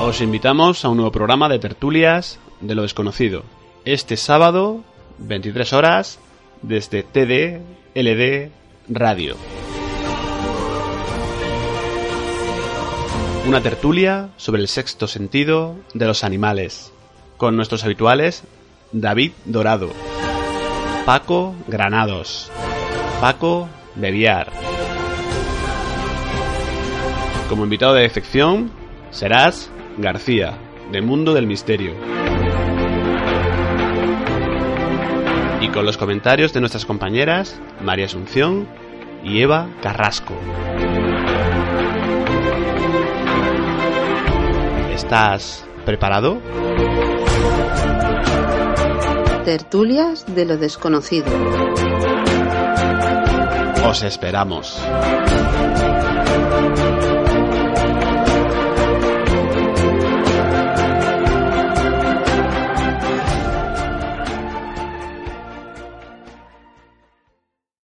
Os invitamos a un nuevo programa de tertulias de lo desconocido. Este sábado, 23 horas, desde TD LD Radio. Una tertulia sobre el sexto sentido de los animales, con nuestros habituales David Dorado, Paco Granados, Paco Bebiar. Como invitado de excepción serás García, de Mundo del Misterio. Y con los comentarios de nuestras compañeras María Asunción y Eva Carrasco. ¿Estás preparado? Tertulias de lo desconocido. Os esperamos.